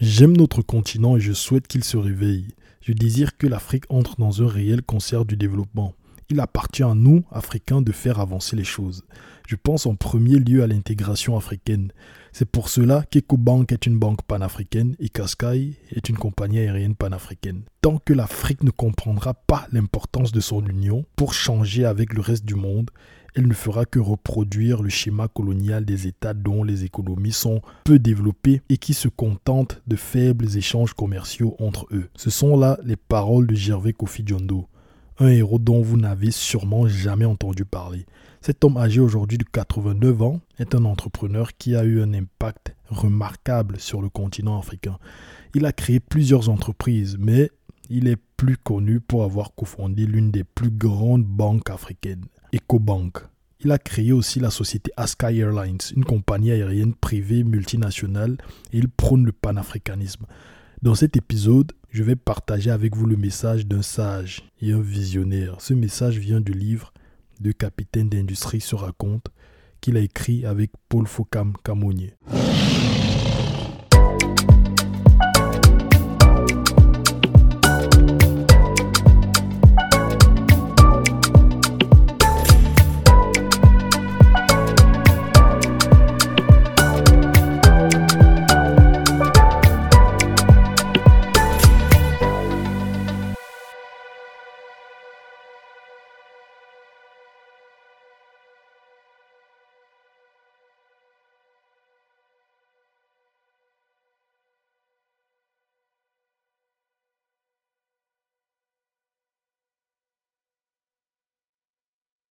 J'aime notre continent et je souhaite qu'il se réveille. Je désire que l'Afrique entre dans un réel concert du développement. Il appartient à nous, Africains, de faire avancer les choses. Je pense en premier lieu à l'intégration africaine. C'est pour cela qu'EcoBank est une banque panafricaine et Kaskai est une compagnie aérienne panafricaine. Tant que l'Afrique ne comprendra pas l'importance de son union pour changer avec le reste du monde, elle ne fera que reproduire le schéma colonial des États dont les économies sont peu développées et qui se contentent de faibles échanges commerciaux entre eux. Ce sont là les paroles de Gervais Kofi Diondo, un héros dont vous n'avez sûrement jamais entendu parler. Cet homme âgé aujourd'hui de 89 ans est un entrepreneur qui a eu un impact remarquable sur le continent africain. Il a créé plusieurs entreprises, mais il est plus connu pour avoir cofondé l'une des plus grandes banques africaines, EcoBank. Il a créé aussi la société Askai Airlines, une compagnie aérienne privée multinationale, et il prône le panafricanisme. Dans cet épisode, je vais partager avec vous le message d'un sage et un visionnaire. Ce message vient du livre de capitaine d'industrie se raconte qu'il a écrit avec Paul Foucam Camonier.